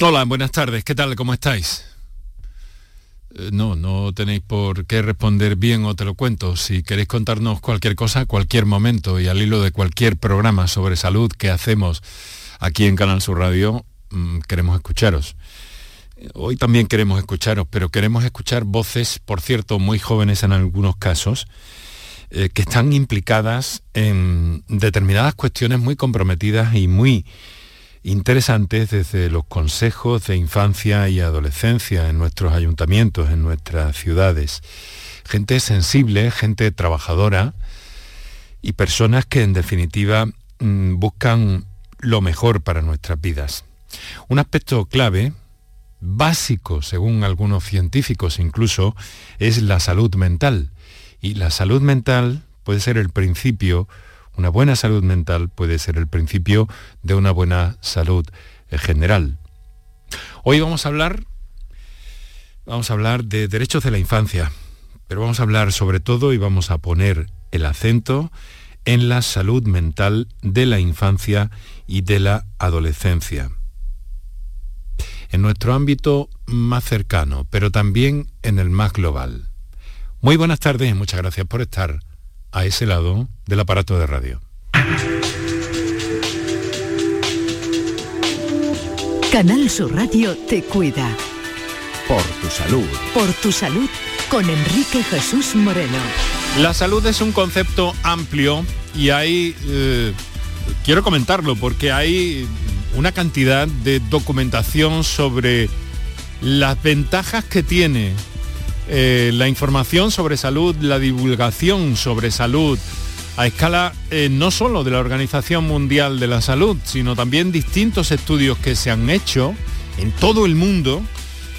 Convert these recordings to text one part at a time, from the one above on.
Hola, buenas tardes. ¿Qué tal? ¿Cómo estáis? Eh, no, no tenéis por qué responder bien o te lo cuento. Si queréis contarnos cualquier cosa, cualquier momento y al hilo de cualquier programa sobre salud que hacemos aquí en Canal Sur Radio, mm, queremos escucharos. Hoy también queremos escucharos, pero queremos escuchar voces, por cierto, muy jóvenes en algunos casos, eh, que están implicadas en determinadas cuestiones muy comprometidas y muy interesantes desde los consejos de infancia y adolescencia en nuestros ayuntamientos, en nuestras ciudades. Gente sensible, gente trabajadora y personas que en definitiva mm, buscan lo mejor para nuestras vidas. Un aspecto clave, básico según algunos científicos incluso, es la salud mental. Y la salud mental puede ser el principio una buena salud mental puede ser el principio de una buena salud eh, general. Hoy vamos a hablar vamos a hablar de derechos de la infancia, pero vamos a hablar sobre todo y vamos a poner el acento en la salud mental de la infancia y de la adolescencia. En nuestro ámbito más cercano, pero también en el más global. Muy buenas tardes y muchas gracias por estar a ese lado del aparato de radio. Canal Sur Radio te cuida. Por tu salud. Por tu salud con Enrique Jesús Moreno. La salud es un concepto amplio y hay, eh, quiero comentarlo porque hay una cantidad de documentación sobre las ventajas que tiene eh, la información sobre salud, la divulgación sobre salud, a escala eh, no solo de la Organización Mundial de la Salud, sino también distintos estudios que se han hecho en todo el mundo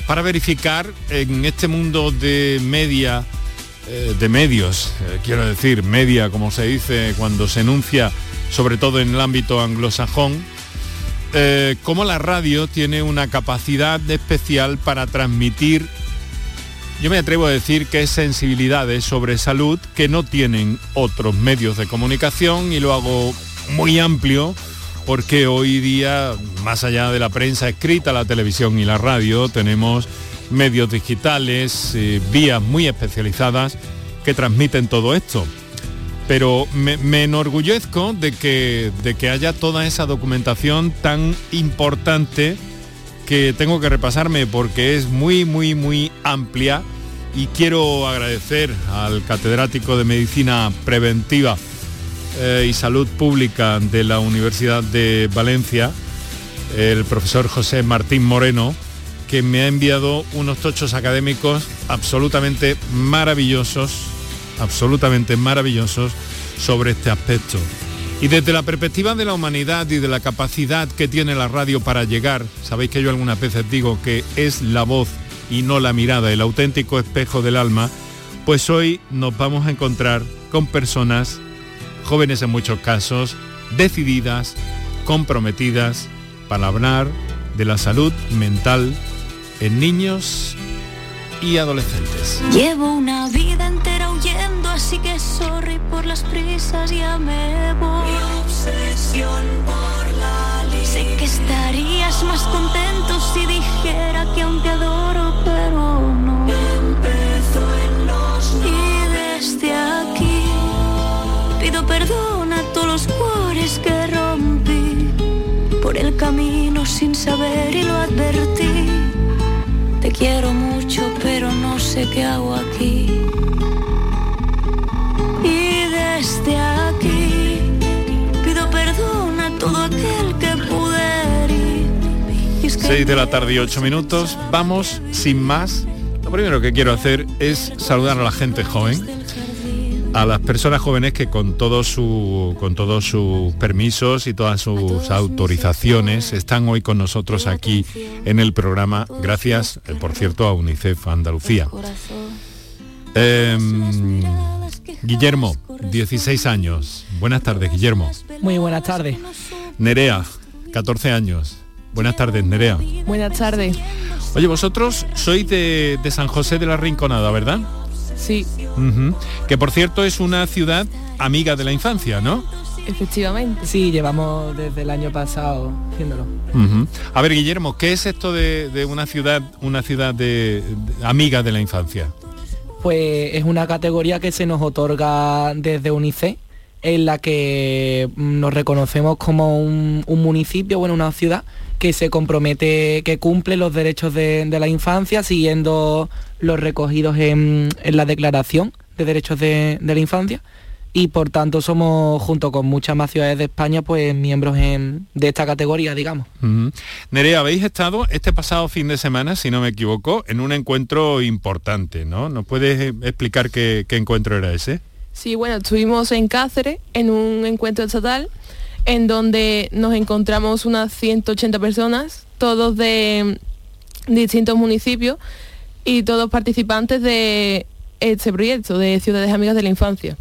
para verificar en este mundo de media, eh, de medios, quiero decir, media como se dice cuando se enuncia, sobre todo en el ámbito anglosajón, cómo la radio tiene una capacidad especial para transmitir yo me atrevo a decir que es sensibilidades sobre salud que no tienen otros medios de comunicación y lo hago muy amplio porque hoy día, más allá de la prensa escrita, la televisión y la radio, tenemos medios digitales, eh, vías muy especializadas que transmiten todo esto. Pero me, me enorgullezco de que, de que haya toda esa documentación tan importante que tengo que repasarme porque es muy, muy, muy amplia y quiero agradecer al catedrático de Medicina Preventiva eh, y Salud Pública de la Universidad de Valencia, el profesor José Martín Moreno, que me ha enviado unos tochos académicos absolutamente maravillosos, absolutamente maravillosos sobre este aspecto. Y desde la perspectiva de la humanidad y de la capacidad que tiene la radio para llegar, sabéis que yo algunas veces digo que es la voz y no la mirada, el auténtico espejo del alma, pues hoy nos vamos a encontrar con personas, jóvenes en muchos casos, decididas, comprometidas para hablar de la salud mental en niños y adolescentes. Huyendo, así que sorry por las prisas, ya me voy. Mi obsesión por la Sé que estarías más contento si dijera que aún te adoro, pero no. Empezó en los Y desde aquí pido perdón a todos los cuores que rompí por el camino sin saber y lo advertí te quiero mucho, pero no sé qué hago aquí. Desde aquí pido perdón a todo aquel que pude herir. 6 de la tarde y 8 minutos. Vamos sin más. Lo primero que quiero hacer es saludar a la gente joven a las personas jóvenes que con, todo su, con todos sus permisos y todas sus autorizaciones están hoy con nosotros aquí en el programa, gracias, eh, por cierto, a UNICEF Andalucía. Guillermo, 16 años. Buenas tardes, Guillermo. Muy buenas tardes. Nerea, 14 años. Buenas tardes, Nerea. Buenas tardes. Oye, vosotros sois de, de San José de la Rinconada, ¿verdad? Sí. Que por cierto es una ciudad amiga de la infancia, ¿no? Efectivamente. Sí, llevamos desde el año pasado haciéndolo. A ver, Guillermo, ¿qué es esto de, una ciudad, una ciudad de, amiga de la infancia? Pues es una categoría que se nos otorga desde UNICEF, en la que nos reconocemos como un, municipio, bueno, una ciudad que se compromete, que cumple los derechos de, la infancia siguiendo los recogidos en, la Declaración de Derechos de, de la Infancia y por tanto somos, junto con muchas más ciudades de España, pues miembros de esta categoría, digamos. Nerea, habéis estado este pasado fin de semana, si no me equivoco, en un encuentro importante, ¿no? ¿Nos puedes eh, explicar qué, encuentro era ese? Sí, bueno, estuvimos en Cáceres en un encuentro estatal en donde nos encontramos unas 180 personas, todos de distintos municipios y todos participantes de este proyecto de Ciudades Amigas de la Infancia.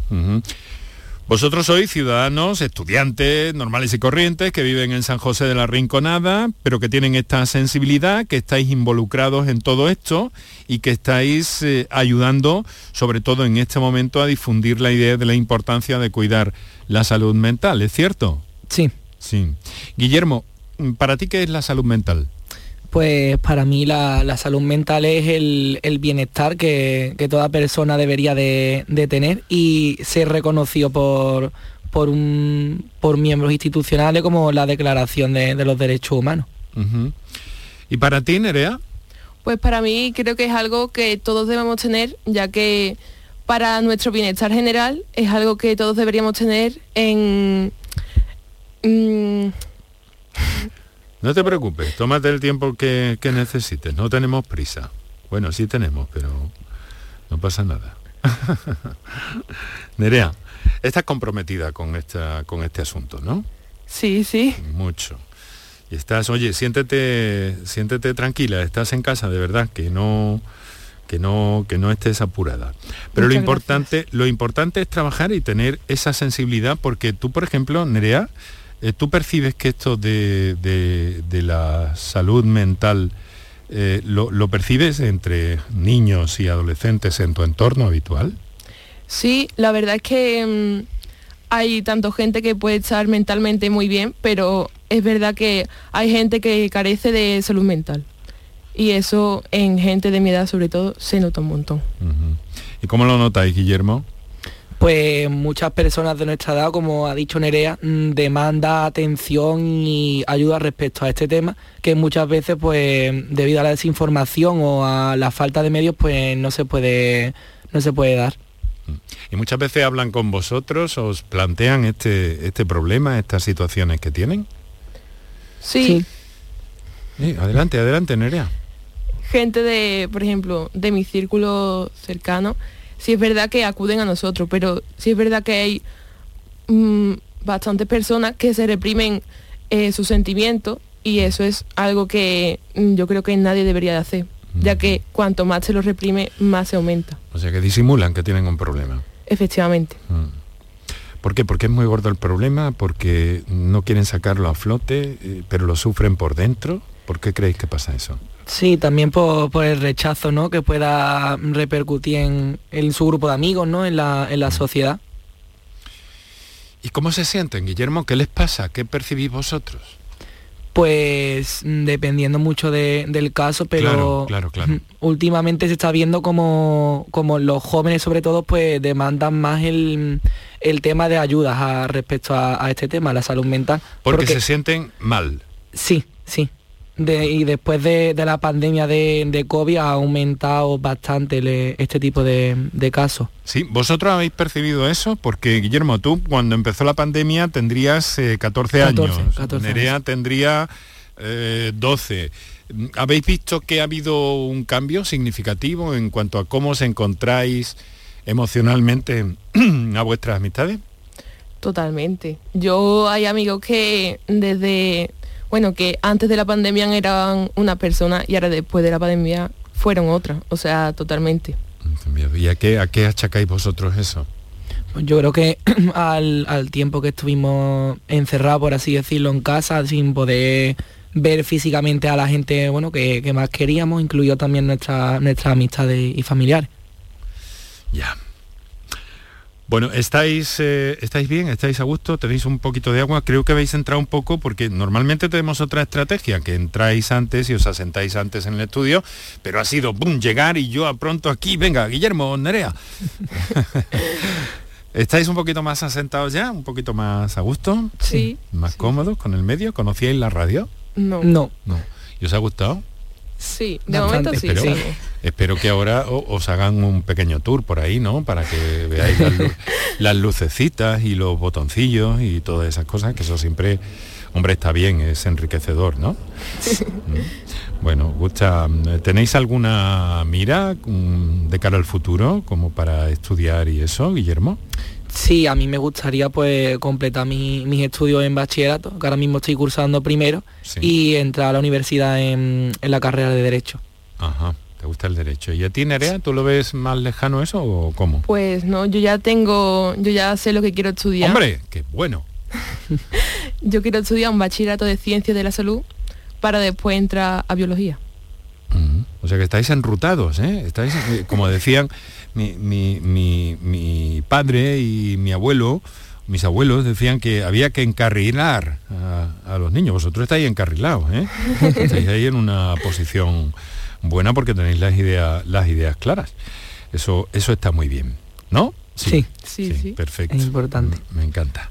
Vosotros sois ciudadanos, estudiantes normales y corrientes que viven en San José de la Rinconada, pero que tienen esta sensibilidad, que estáis involucrados en todo esto y que estáis eh, ayudando, sobre todo en este momento, a difundir la idea de la importancia de cuidar la salud mental, ¿es cierto? Sí. Sí. Guillermo, ¿para ti qué es la salud mental? Pues para mí la, salud mental es el, bienestar que, toda persona debería de, tener y ser reconocido por, por, un, por miembros institucionales como la Declaración de, los Derechos Humanos. ¿Y para ti, Nerea? Pues para mí creo que es algo que todos debemos tener, ya que para nuestro bienestar general es algo que todos deberíamos tener en... Mm, no te preocupes, tómate el tiempo que, necesites, no tenemos prisa. Bueno, sí tenemos, pero no pasa nada. Nerea, estás comprometida con, esta, con este asunto, ¿no? Sí, sí. Mucho. Y estás, oye, siéntete, siéntete tranquila, estás en casa, de verdad, que no, que no, que no estés apurada. Pero lo importante, lo importante es trabajar y tener esa sensibilidad, porque tú, por ejemplo, Nerea, ¿Tú percibes que esto de, la salud mental eh, lo, percibes entre niños y adolescentes en tu entorno habitual? Sí, la verdad es que mm, hay tanto gente que puede estar mentalmente muy bien, pero es verdad que hay gente que carece de salud mental. Y eso en gente de mi edad sobre todo se nota un montón. ¿Y cómo lo notáis, Guillermo? Pues muchas personas de nuestra edad, como ha dicho Nerea, mm, demanda atención y ayuda respecto a este tema, que muchas veces, pues, debido a la desinformación o a la falta de medios, pues no se puede, no se puede dar. Y muchas veces hablan con vosotros, os plantean este, este problema, estas situaciones que tienen. Sí. sí. adelante, adelante, Nerea. Gente de, por ejemplo, de mi círculo cercano, sí es verdad que acuden a nosotros, pero sí es verdad que hay mm, bastantes personas que se reprimen eh, sus sentimientos y eso es algo que mm, yo creo que nadie debería de hacer, ya que cuanto más se lo reprime, más se aumenta. O sea que disimulan que tienen un problema. Efectivamente. Mm. ¿Por qué? Porque es muy gordo el problema, porque no quieren sacarlo a flote, eh, pero lo sufren por dentro. ¿Por qué creéis que pasa eso? Sí, también por, el rechazo ¿no? que pueda repercutir en, su grupo de amigos, ¿no? en, la, en la sociedad. ¿Y cómo se sienten, Guillermo? ¿Qué les pasa? ¿Qué percibís vosotros? Pues mm, dependiendo mucho del caso, pero claro, claro, últimamente se está viendo como, como, los jóvenes sobre todo pues demandan más el, tema de ayudas respecto a, este tema, la salud mental. porque se sienten mal. Sí, sí y después de, la pandemia de, COVID ha aumentado bastante este tipo de, casos. Sí, vosotros habéis percibido eso porque Guillermo, tú cuando empezó la pandemia tendrías 14, eh, años, 14 Nerea tendría 12. Eh, ¿Habéis visto que ha habido un cambio significativo en cuanto a cómo os encontráis emocionalmente a vuestras amistades? Totalmente. Yo hay amigos que desde bueno, que antes de la pandemia eran una persona y ahora después de la pandemia fueron otra, o sea, totalmente. ¿Y a qué, a qué achacáis vosotros eso? Pues yo creo que al, tiempo que estuvimos encerrados, por así decirlo, en casa, sin poder ver físicamente a la gente bueno, que, más queríamos, incluido también nuestra, nuestras amistades y familiares. Ya. Bueno, ¿estáis, eh, ¿estáis bien? ¿Estáis a gusto? ¿Tenéis un poquito de agua? Creo que habéis entrado un poco porque normalmente tenemos otra estrategia, que entráis antes y os asentáis antes en el estudio, pero ha sido, ¡bum!, llegar y yo a pronto aquí, venga, Guillermo, Nerea. ¿Estáis un poquito más asentados ya? ¿Un poquito más a gusto? Sí. ¿Más cómodos con el medio? ¿Conocíais la radio? No. No. No. ¿Y os ha gustado? Sí, de momento sí. Espero, sí. espero que ahora os hagan un pequeño tour por ahí, ¿no? Para que veáis las, lu- las lucecitas y los botoncillos y todas esas cosas, que eso siempre, hombre, está bien, es enriquecedor, ¿no? Mm. Bueno, gusta, ¿tenéis alguna mira mm, de cara al futuro como para estudiar y eso, Guillermo? Sí, a mí me gustaría pues completar mi- mis estudios en bachillerato, que ahora mismo estoy cursando primero, Sí. y entrar a la universidad en, en la carrera de Derecho. Ajá, te gusta el derecho. ¿Y a ti, Nerea, tú lo ves más lejano eso o cómo? Pues no, yo ya tengo, yo ya sé lo que quiero estudiar. Hombre, qué bueno. Yo quiero estudiar un bachillerato de ciencias de la salud para después entrar a biología. O sea que estáis enrutados, ¿eh? Estáis, eh, como decían mi, mi- mi- mi padre y mi abuelo, mis abuelos decían que había que encarrilar a, a los niños. Vosotros estáis encarrilados, ¿eh? Estáis ahí en una posición buena porque tenéis las ideas, las ideas claras. Eso, eso está muy bien, ¿no? Sí. Sí, sí. Perfecto. Es importante. Mm, Me encanta.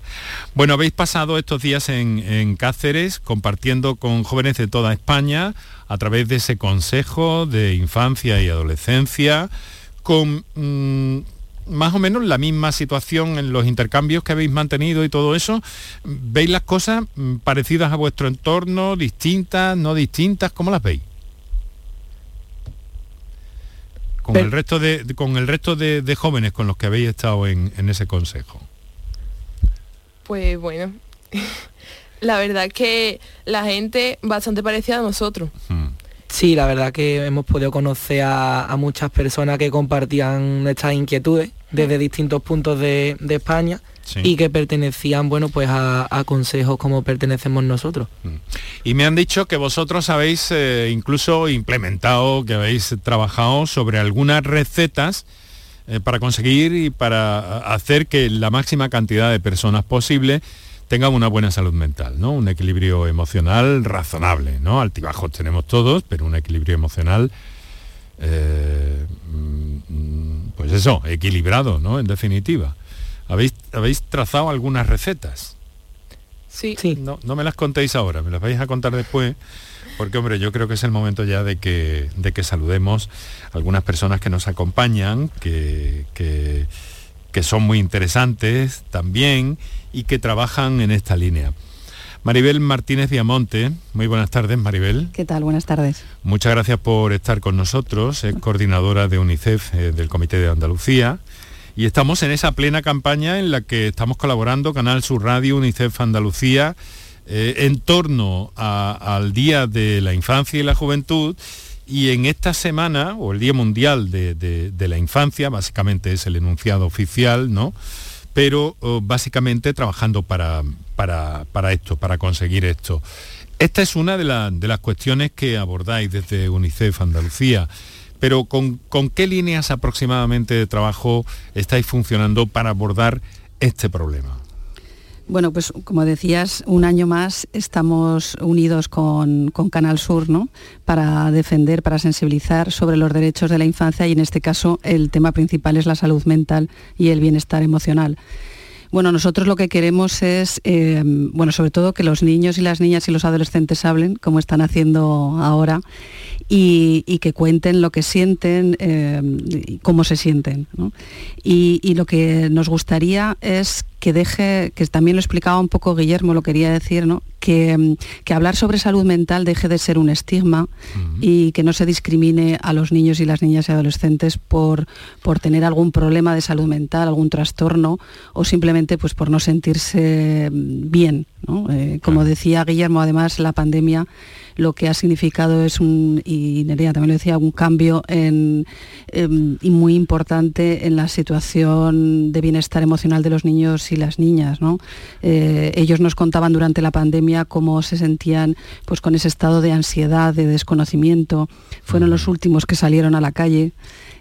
Bueno, habéis pasado estos días en, en Cáceres compartiendo con jóvenes de toda España a través de ese consejo de infancia y adolescencia con mm, más o menos la misma situación en los intercambios que habéis mantenido y todo eso. ¿Veis las cosas mm, parecidas a vuestro entorno, distintas, no distintas? ¿Cómo las veis? Con Pero- el resto de, con el resto de, de jóvenes con los que habéis estado en, en ese consejo. Pues bueno, la verdad es que la gente bastante parecida a nosotros. Mm. Sí, la verdad que hemos podido conocer a, a muchas personas que compartían nuestras inquietudes desde distintos puntos de, de España Sí. y que pertenecían, bueno, pues a, a consejos como pertenecemos nosotros. Y me han dicho que vosotros habéis eh, incluso implementado, que habéis trabajado sobre algunas recetas eh, para conseguir y para hacer que la máxima cantidad de personas posible tengan una buena salud mental, ¿no? Un equilibrio emocional razonable, ¿no? Altibajos tenemos todos, pero un equilibrio emocional, eh, mm, pues eso, equilibrado, ¿no? En definitiva. ¿Habéis, habéis trazado algunas recetas? Sí. Sí. No, no me las contéis ahora, me las vais a contar después, porque hombre, yo creo que es el momento ya de que, de que saludemos a algunas personas que nos acompañan, que, que, que son muy interesantes también y que trabajan en esta línea. Maribel Martínez Viamonte, muy buenas tardes Maribel. ¿Qué tal? Buenas tardes. Muchas gracias por estar con nosotros, es coordinadora de UNICEF eh, del Comité de Andalucía y estamos en esa plena campaña en la que estamos colaborando Canal Sur Radio, UNICEF Andalucía, eh, en torno al Día de la Infancia y la Juventud y en esta semana, o el Día Mundial de, de- de la Infancia, básicamente es el enunciado oficial, ¿no? Pero oh, básicamente trabajando para, para, para esto, para conseguir esto. Esta es una de, la- de las cuestiones que abordáis desde UNICEF Andalucía, pero ¿con, con qué líneas aproximadamente de trabajo estáis funcionando para abordar este problema? Bueno, pues como decías, un año más estamos unidos con, con Canal Sur, ¿no? Para defender, para sensibilizar sobre los derechos de la infancia y en este caso el tema principal es la salud mental y el bienestar emocional. Bueno, nosotros lo que queremos es, eh, bueno, sobre todo que los niños y las niñas y los adolescentes hablen, como están haciendo ahora, y, que cuenten lo que sienten, eh, cómo se sienten. y lo que nos gustaría es que deje, que también lo explicaba un poco Guillermo, lo quería decir, ¿no? que, mm, que hablar sobre salud mental deje de ser un estigma y que no se discrimine a los niños y las niñas y adolescentes por, por tener algún problema de salud mental, algún trastorno o simplemente pues, por no sentirse mm, bien. ¿no? Eh, como decía Guillermo, además la pandemia lo que ha significado es un, y Nerea también lo decía, un cambio em, muy importante en la situación de bienestar emocional de los niños y las niñas. ¿no? Eh, ellos nos contaban durante la pandemia cómo se sentían pues, con ese estado de ansiedad, de desconocimiento. Fueron los últimos que salieron a la calle.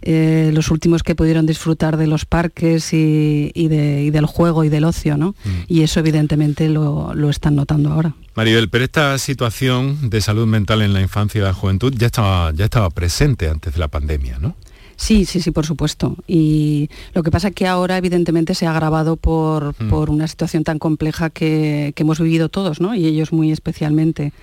Eh, los últimos que pudieron disfrutar de los parques y, del juego y del ocio, ¿no? Mm. Y eso evidentemente lo, lo, están notando ahora. Maribel, pero esta situación de salud mental en la infancia y la juventud ya estaba, ya estaba presente antes de la pandemia, ¿no? Sí, sí, sí, por supuesto. Y lo que pasa es que ahora evidentemente se ha agravado por, mm. por una situación tan compleja que, que, hemos vivido todos, ¿no? Y ellos muy especialmente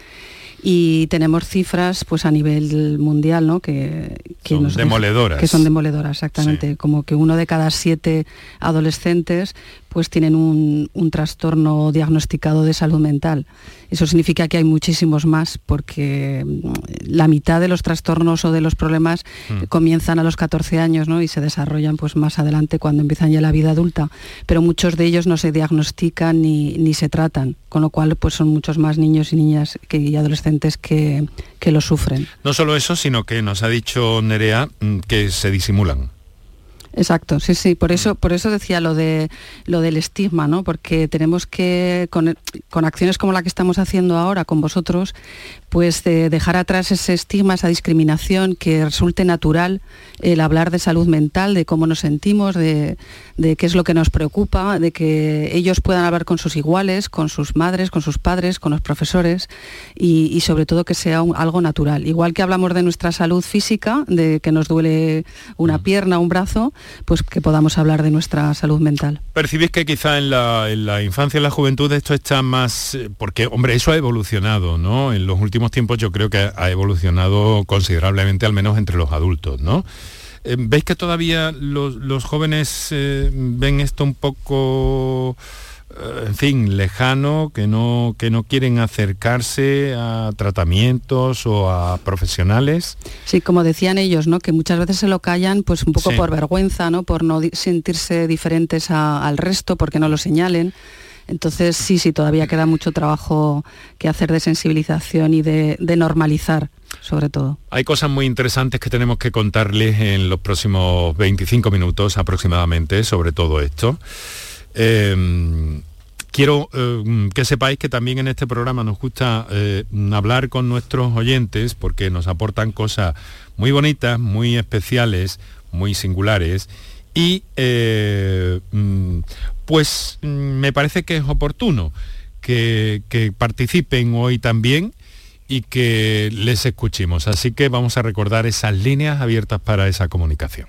y tenemos cifras pues a nivel mundial ¿no? que, que son demoledoras. que son demoledoras exactamente. Como que uno de cada siete adolescentes pues tienen un, trastorno diagnosticado de salud mental. Eso significa que hay muchísimos más porque mm, la mitad de los trastornos o de los problemas mm. comienzan a los 14 años ¿no? y se desarrollan pues, más adelante cuando empiezan ya la vida adulta. Pero muchos de ellos no se diagnostican ni, se tratan, con lo cual pues, son muchos más niños y niñas que, y adolescentes que, que lo sufren. No solo eso, sino que nos ha dicho Nerea mm, que se disimulan. Exacto, sí, sí, por eso, por eso decía lo de lo del estigma, ¿no? Porque tenemos que, con, con acciones como la que estamos haciendo ahora con vosotros, pues de dejar atrás ese estigma, esa discriminación, que resulte natural el hablar de salud mental, de cómo nos sentimos, de, qué es lo que nos preocupa, de que ellos puedan hablar con sus iguales, con sus madres, con sus padres, con los profesores y, sobre todo que sea algo natural. Igual que hablamos de nuestra salud física, de que nos duele una mm. pierna, un brazo, pues que podamos hablar de nuestra salud mental. ¿Percibís que quizá en la, infancia y la juventud esto está más, eh, porque hombre, eso ha evolucionado, ¿no? En los últimos tiempos yo creo que ha evolucionado considerablemente, al menos entre los adultos, ¿no? Eh, ¿Veis que todavía los, jóvenes eh, ven esto un poco, en fin, lejano, que no, que no quieren acercarse a tratamientos o a profesionales? Sí, como decían ellos, ¿no? Que muchas veces se lo callan pues un poco por vergüenza, ¿no? Por no sentirse diferentes al resto, porque no lo señalen. Entonces sí, sí, todavía queda mucho trabajo que hacer de sensibilización y de, normalizar sobre todo. Hay cosas muy interesantes que tenemos que contarles en los próximos 25 minutos aproximadamente sobre todo esto. Em, quiero em, que sepáis que también en este programa nos gusta eh, hablar con nuestros oyentes porque nos aportan cosas muy bonitas, muy especiales, muy singulares y pues me parece que es oportuno que, participen hoy también y que les escuchemos. Así que vamos a recordar esas líneas abiertas para esa comunicación.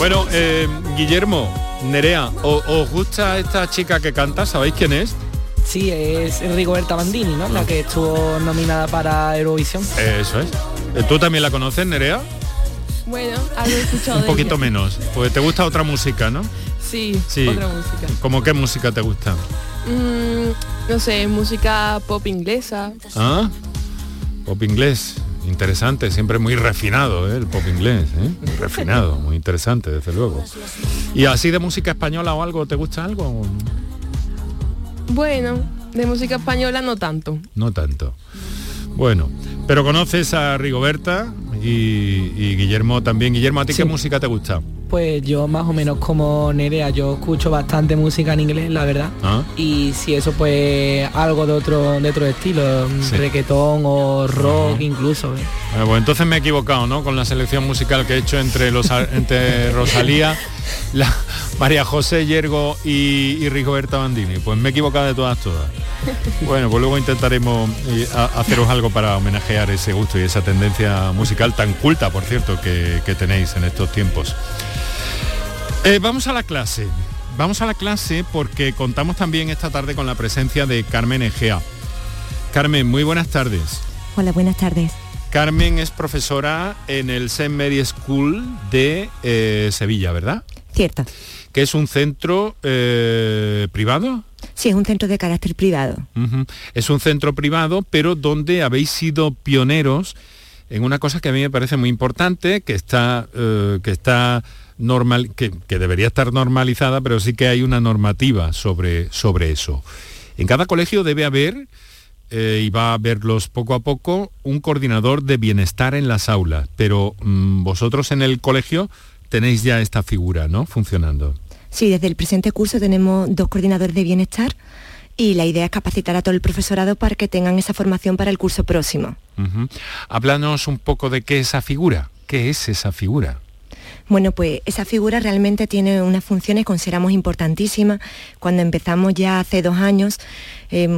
Bueno, eh, Guillermo, Nerea, ¿os, gusta esta chica que canta? ¿Sabéis quién es? Sí, es Rigoberta Bandini, ¿no? La que estuvo nominada para Eurovisión. Eso es. Eh, ¿Tú también la conoces, Nerea? Bueno, algo he escuchado. Un poquito menos. Pues te gusta otra música, ¿no? Sí, sí. otra música. ¿Cómo qué música te gusta? Mm, no sé, música pop inglesa. Ah, pop inglés interesante, siempre muy refinado ¿eh? el pop inglés, ¿eh? muy refinado, muy interesante, desde luego. ¿Y así de música española o algo, te gusta algo? Bueno, de música española no tanto. No tanto. Bueno, pero conoces a Rigoberta y, Guillermo también. Guillermo, ¿a ti qué música te gusta? Pues yo más o menos como Nerea, yo escucho bastante música en inglés, la verdad. Ah. Y si eso pues algo de otro de otro estilo, reggaetón o rock incluso. ¿eh? pues entonces me he equivocado, ¿no? Con la selección musical que he hecho entre los entre Rosalía, la, María José Yergo y, y Rigoberta Bandini. Pues me he equivocado de todas todas. Bueno, pues luego intentaremos eh, haceros algo para homenajear ese gusto y esa tendencia musical tan culta, por cierto, que tenéis en estos tiempos. Eh, vamos a la clase. vamos a la clase porque contamos también esta tarde con la presencia de Carmen Egea. Carmen, muy buenas tardes. Hola, buenas tardes. Carmen es profesora en el St. Mary School de eh, Sevilla, ¿verdad? Cierto. Que es un centro eh, privado. Sí, es un centro de carácter privado. Es un centro privado, pero donde habéis sido pioneros en una cosa que a mí me parece muy importante, que está, eh, que está normal, que, que debería estar normalizada, pero sí que hay una normativa sobre, sobre eso. En cada colegio debe haber, eh, y va a haberlos poco a poco, un coordinador de bienestar en las aulas, pero mm, vosotros en el colegio tenéis ya esta figura, ¿no? Funcionando. Sí, desde el presente curso tenemos dos coordinadores de bienestar y la idea es capacitar a todo el profesorado para que tengan esa formación para el curso próximo. Háblanos un poco de qué es esa figura. ¿Qué es esa figura? Bueno, pues esa figura realmente tiene unas funciones consideramos importantísimas. Cuando empezamos ya hace dos años, eh,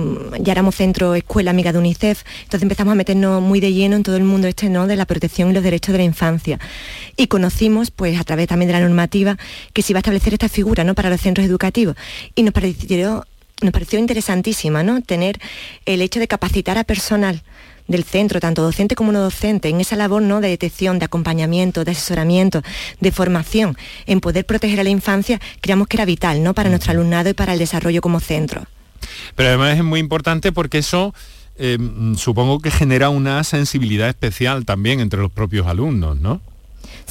ya éramos centro escuela amiga de UNICEF, entonces empezamos a meternos muy de lleno en todo el mundo este ¿no? de la protección y los derechos de la infancia. Y conocimos, pues a través también de la normativa, que se iba a establecer esta figura ¿no? para los centros educativos. Y nos pareció, nos pareció interesantísima, ¿no? Tener el hecho de capacitar a personal del centro, tanto docente como no docente, en esa labor ¿no? de detección, de acompañamiento, de asesoramiento, de formación, en poder proteger a la infancia, creamos que era vital ¿no? para nuestro alumnado y para el desarrollo como centro. Pero además es muy importante porque eso eh, mm, supongo que genera una sensibilidad especial también entre los propios alumnos, ¿no?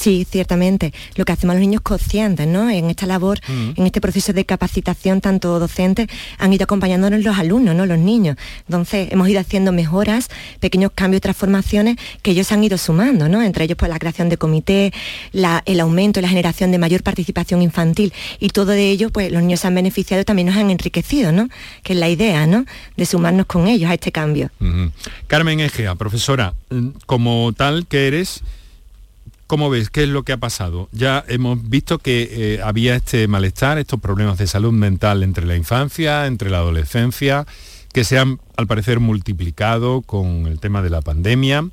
Sí, ciertamente. Lo que hacemos los niños conscientes, ¿no? En esta labor, en este proceso de capacitación, tanto docentes, han ido acompañándonos los alumnos, ¿no? Los niños. Entonces, hemos ido haciendo mejoras, pequeños cambios, transformaciones que ellos han ido sumando, ¿no? Entre ellos, pues, la creación de comité, la- el aumento y la generación de mayor participación infantil. Y todo de ello, pues, los niños se han beneficiado y también nos han enriquecido, ¿no? Que es la idea, ¿no? De sumarnos con ellos a este cambio. Carmen Egea, profesora, mm, como tal que eres, ¿cómo ves? ¿Qué es lo que ha pasado? Ya hemos visto que eh, había este malestar, estos problemas de salud mental entre la infancia, entre la adolescencia, que se han, al parecer, multiplicado con el tema de la pandemia.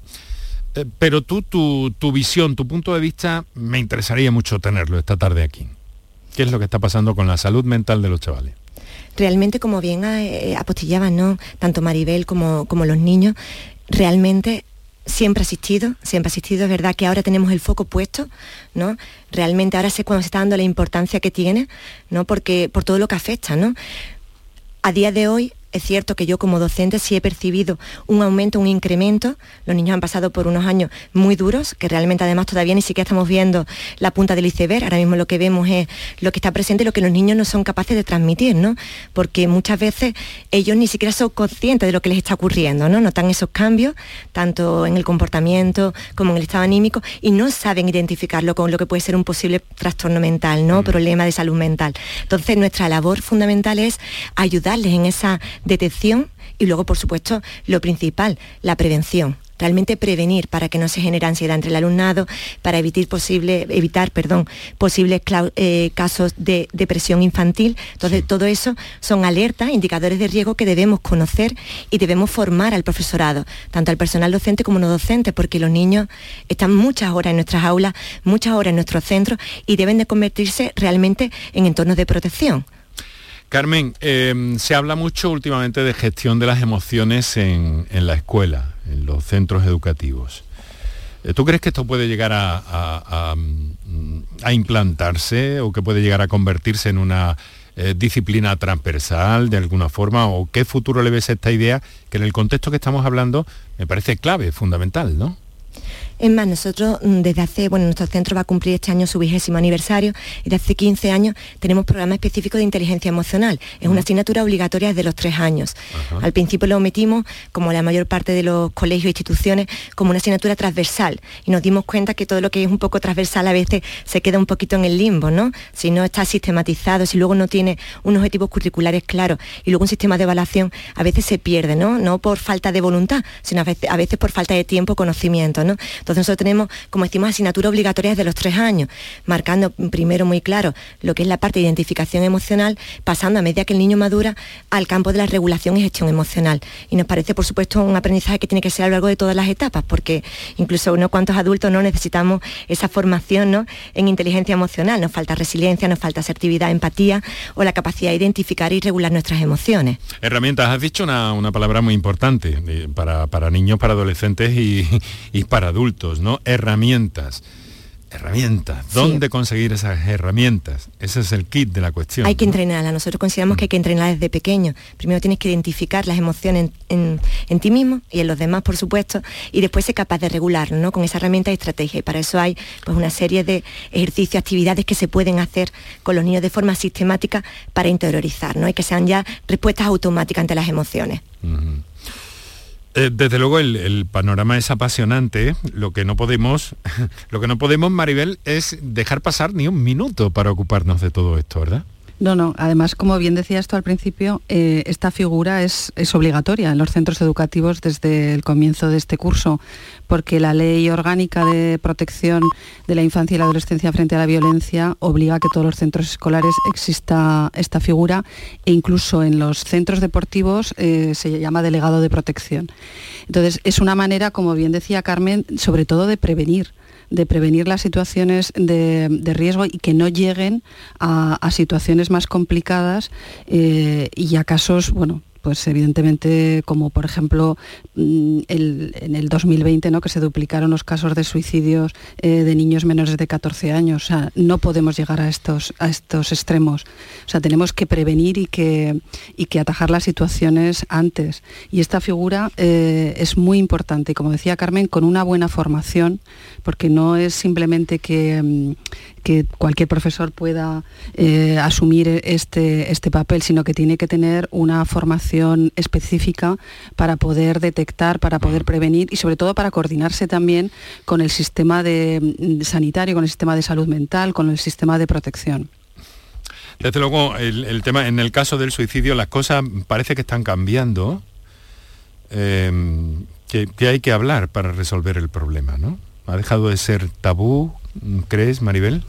Eh, pero tú, tu, tu visión, tu punto de vista, me interesaría mucho tenerlo esta tarde aquí. ¿Qué es lo que está pasando con la salud mental de los chavales? realmente como bien eh, apostillaban ¿no? tanto Maribel como, como los niños, realmente siempre ha existido, siempre ha existido, es verdad que ahora tenemos el foco puesto, ¿no? Realmente ahora sé cuando se está dando la importancia que tiene, ¿no? Porque por todo lo que afecta, ¿no? A día de hoy es cierto que yo como docente sí he percibido un aumento, un incremento. Los niños han pasado por unos años muy duros, que realmente además todavía ni siquiera estamos viendo la punta del iceberg. Ahora mismo lo que vemos es lo que está presente y lo que los niños no son capaces de transmitir, ¿no? Porque muchas veces ellos ni siquiera son conscientes de lo que les está ocurriendo, ¿no? Notan esos cambios, tanto en el comportamiento como en el estado anímico, y no saben identificarlo con lo que puede ser un posible trastorno mental, ¿no? Problema de salud mental. Entonces nuestra labor fundamental es ayudarles en esa detección y luego, por supuesto, lo principal, la prevención. Realmente prevenir para que no se genere ansiedad entre el alumnado, para evitar, posible, evitar perdón, posibles eh, casos de depresión infantil. Entonces, todo eso son alertas, indicadores de riesgo que debemos conocer y debemos formar al profesorado, tanto al personal docente como no docente, porque los niños están muchas horas en nuestras aulas, muchas horas en nuestros centros y deben de convertirse realmente en entornos de protección. Carmen, eh, se habla mucho últimamente de gestión de las emociones en, en la escuela, en los centros educativos. Eh, ¿Tú crees que esto puede llegar a, mm, a implantarse o que puede llegar a convertirse en una eh, disciplina transversal de alguna forma? ¿O qué futuro le ves a esta idea que en el contexto que estamos hablando me parece clave, fundamental, ¿no? Es más, nosotros mm, desde hace, bueno, nuestro centro va a cumplir este año su vigésimo aniversario y desde hace 15 años tenemos programa específico de inteligencia emocional. Es una asignatura obligatoria desde los tres años. Al principio lo metimos, como la mayor parte de los colegios e instituciones, como una asignatura transversal y nos dimos cuenta que todo lo que es un poco transversal a veces se queda un poquito en el limbo, ¿no? Si no está sistematizado, si luego no tiene unos objetivos curriculares claros y luego un sistema de evaluación, a veces se pierde, ¿no? No por falta de voluntad, sino a veces, a veces por falta de tiempo, conocimiento, ¿no? Entonces nosotros tenemos, como decimos, asignatura obligatoria de los tres años, marcando primero muy claro lo que es la parte de identificación emocional, pasando a medida que el niño madura al campo de la regulación y gestión emocional. Y nos parece, por supuesto, un aprendizaje que tiene que ser a lo largo de todas las etapas, porque incluso unos cuantos adultos no necesitamos esa formación ¿no? en inteligencia emocional, nos falta resiliencia, nos falta asertividad, empatía o la capacidad de identificar y regular nuestras emociones. Herramientas, has dicho una, palabra muy importante eh, para, niños, para adolescentes y, y para adultos, ¿no? Herramientas herramientas. ¿Dónde conseguir esas herramientas? Ese es el kit de la cuestión. Hay que entrenarla. Nosotros consideramos que hay que entrenarla desde pequeño. Primero tienes que identificar las emociones en, ti mismo y en los demás, por supuesto, y después ser capaz de regularlo, ¿no? Con esa herramienta de estrategia. Y para eso hay pues, una serie de ejercicios, actividades que se pueden hacer con los niños de forma sistemática para interiorizar, ¿no? Y que sean ya respuestas automáticas ante las emociones. Eh, desde luego el, panorama es apasionante. Lo que no podemos, lo que no podemos, Maribel, es dejar pasar ni un minuto para ocuparnos de todo esto, ¿verdad? No, no. Además, como bien decía esto al principio, eh, esta figura es, obligatoria en los centros educativos desde el comienzo de este curso, porque la ley orgánica de protección de la infancia y la adolescencia frente a la violencia obliga a que todos los centros escolares exista esta figura e incluso en los centros deportivos eh, se llama delegado de protección. Entonces, es una manera, como bien decía Carmen, sobre todo de prevenir de prevenir las situaciones de, riesgo y que no lleguen a, situaciones más complicadas eh, y a casos, bueno, pues evidentemente como por ejemplo mm, en el 2020 ¿no? que se duplicaron los casos de suicidios eh, de niños menores de 14 años. O sea, no podemos llegar a estos, a estos extremos. O sea, tenemos que prevenir y que, y que atajar las situaciones antes. Y esta figura eh, es muy importante. Y como decía Carmen, con una buena formación, porque no es simplemente que, mm, que cualquier profesor pueda eh, asumir este, este papel, sino que tiene que tener una formación específica para poder detectar, para poder prevenir y sobre todo para coordinarse también con el sistema de, mm, sanitario, con el sistema de salud mental, con el sistema de protección. Desde luego, el, tema, en el caso del suicidio, las cosas parece que están cambiando. Eh, que, hay que hablar para resolver el problema, ¿no? Ha dejado de ser tabú, ¿Crees, Maribel?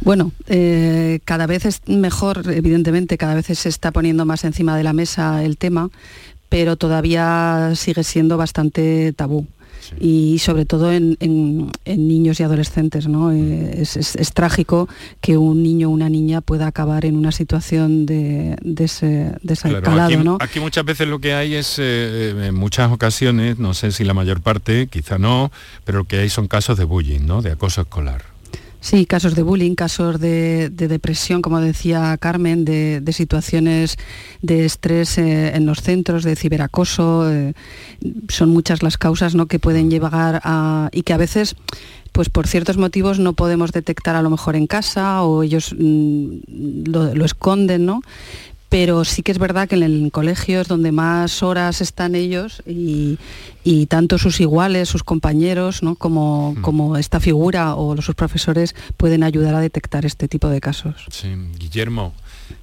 Bueno, eh, cada vez es mejor, evidentemente, cada vez se está poniendo más encima de la mesa el tema, pero todavía sigue siendo bastante tabú. Y sobre todo en, niños y adolescentes. ¿no? Eh, es, trágico que un niño o una niña pueda acabar en una situación de, ese, de calado. Aquí, aquí, muchas veces lo que hay es, eh, en muchas ocasiones, no sé si la mayor parte, quizá no, pero lo que hay son casos de bullying, ¿no? de acoso escolar. Sí, casos de bullying, casos de, depresión, como decía Carmen, de, situaciones de estrés eh, en los centros, de ciberacoso. Eh, son muchas las causas ¿no? que pueden llevar a... y que a veces pues por ciertos motivos no podemos detectar a lo mejor en casa o ellos mm, lo, lo, esconden, ¿no? Pero sí que es verdad que en el colegio es donde más horas están ellos y, tanto sus iguales, sus compañeros, ¿no? como, mm. como esta figura o sus profesores pueden ayudar a detectar este tipo de casos. Sí. Guillermo,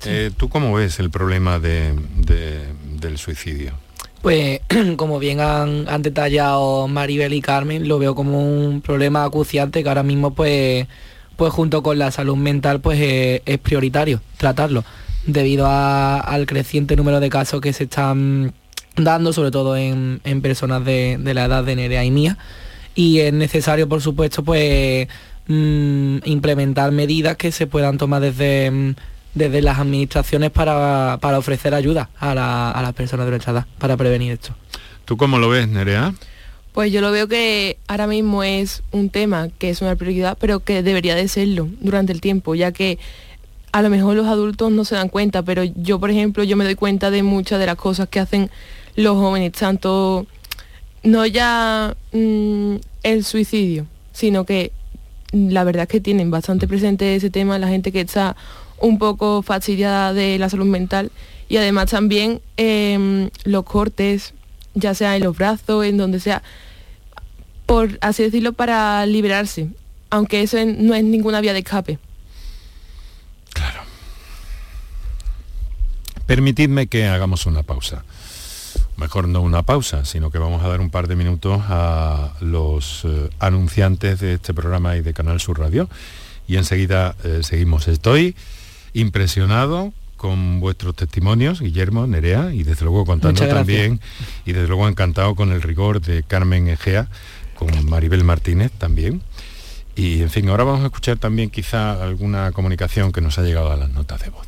eh, ¿tú cómo ves el problema del suicidio? Pues como bien han, detallado Maribel y Carmen, lo veo como un problema acuciante que ahora mismo pues, pues junto con la salud mental pues eh, es prioritario tratarlo debido al creciente número de casos que se están dando, sobre todo en, personas de, la edad de Nerea y mía. Y es necesario, por supuesto, pues mm, implementar medidas que se puedan tomar desde, mm, desde las administraciones para, ofrecer ayuda a, las personas de nuestra edad, para prevenir esto. ¿Tú cómo lo ves, Nerea? Pues yo lo veo que ahora mismo es un tema que es una prioridad, pero que debería de serlo durante el tiempo, ya que a lo mejor los adultos no se dan cuenta, pero yo, por ejemplo, yo me doy cuenta de muchas de las cosas que hacen los jóvenes, tanto no ya mm, el suicidio, sino que la verdad es que tienen bastante presente ese tema, la gente que está un poco fastidiada de la salud mental y además también em, los cortes, ya sea en los brazos, en donde sea, por así decirlo, para liberarse, aunque eso no es ninguna vía de escape. Permitidme que hagamos una pausa. mejor no una pausa, sino que vamos a dar un par de minutos a los eh, anunciantes de este programa y de Canal Sur Radio. Y enseguida eh, seguimos. Estoy impresionado con vuestros testimonios, Guillermo, Nerea, y desde luego contando también, y desde luego encantado con el rigor de Carmen Egea, con Maribel Martínez también. Y en fin, ahora vamos a escuchar también quizá alguna comunicación que nos ha llegado a las notas de voz.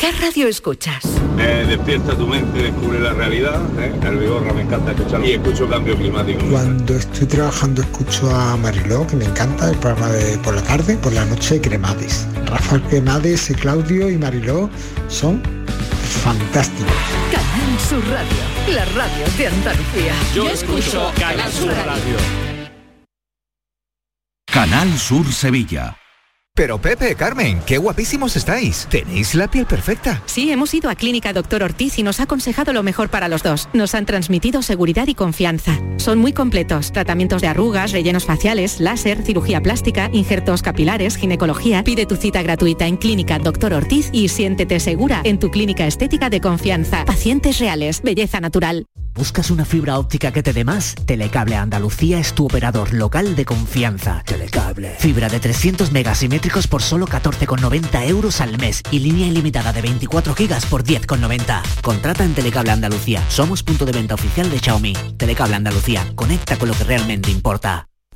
¿Qué radio escuchas? Despierta tu mente, descubre la realidad. ¿eh? El Vigorra me encanta escuchar y escucho cambio climático. Cuando estoy trabajando escucho a Mariló, que me encanta, el programa de por la tarde, por la noche Cremades. Rafael Cremades, Claudio y Mariló son fantásticos. Canal Sur Radio, la radio de Andalucía. Yo escucho Canal Sur Radio. Canal Sur Sevilla. Pero Pepe, Carmen, qué guapísimos estáis. Tenéis la piel perfecta. Sí, hemos ido a Clínica Doctor Ortiz y nos ha aconsejado lo mejor para los dos. Nos han transmitido seguridad y confianza. Son muy completos. Tratamientos de arrugas, rellenos faciales, láser, cirugía plástica, injertos capilares, ginecología. Pide tu cita gratuita en Clínica Doctor Ortiz y siéntete segura en tu clínica estética de confianza. Pacientes reales, belleza natural. ¿Buscas una fibra óptica que te dé más? Telecable Andalucía es tu operador local de confianza. Telecable. Fibra de 300 por solo 14,90 euros al mes y línea ilimitada de 24 gigas por 10,90. Contrata en Telecable Andalucía. Somos punto de venta oficial de Xiaomi. Telecable Andalucía. Conecta con lo que realmente importa.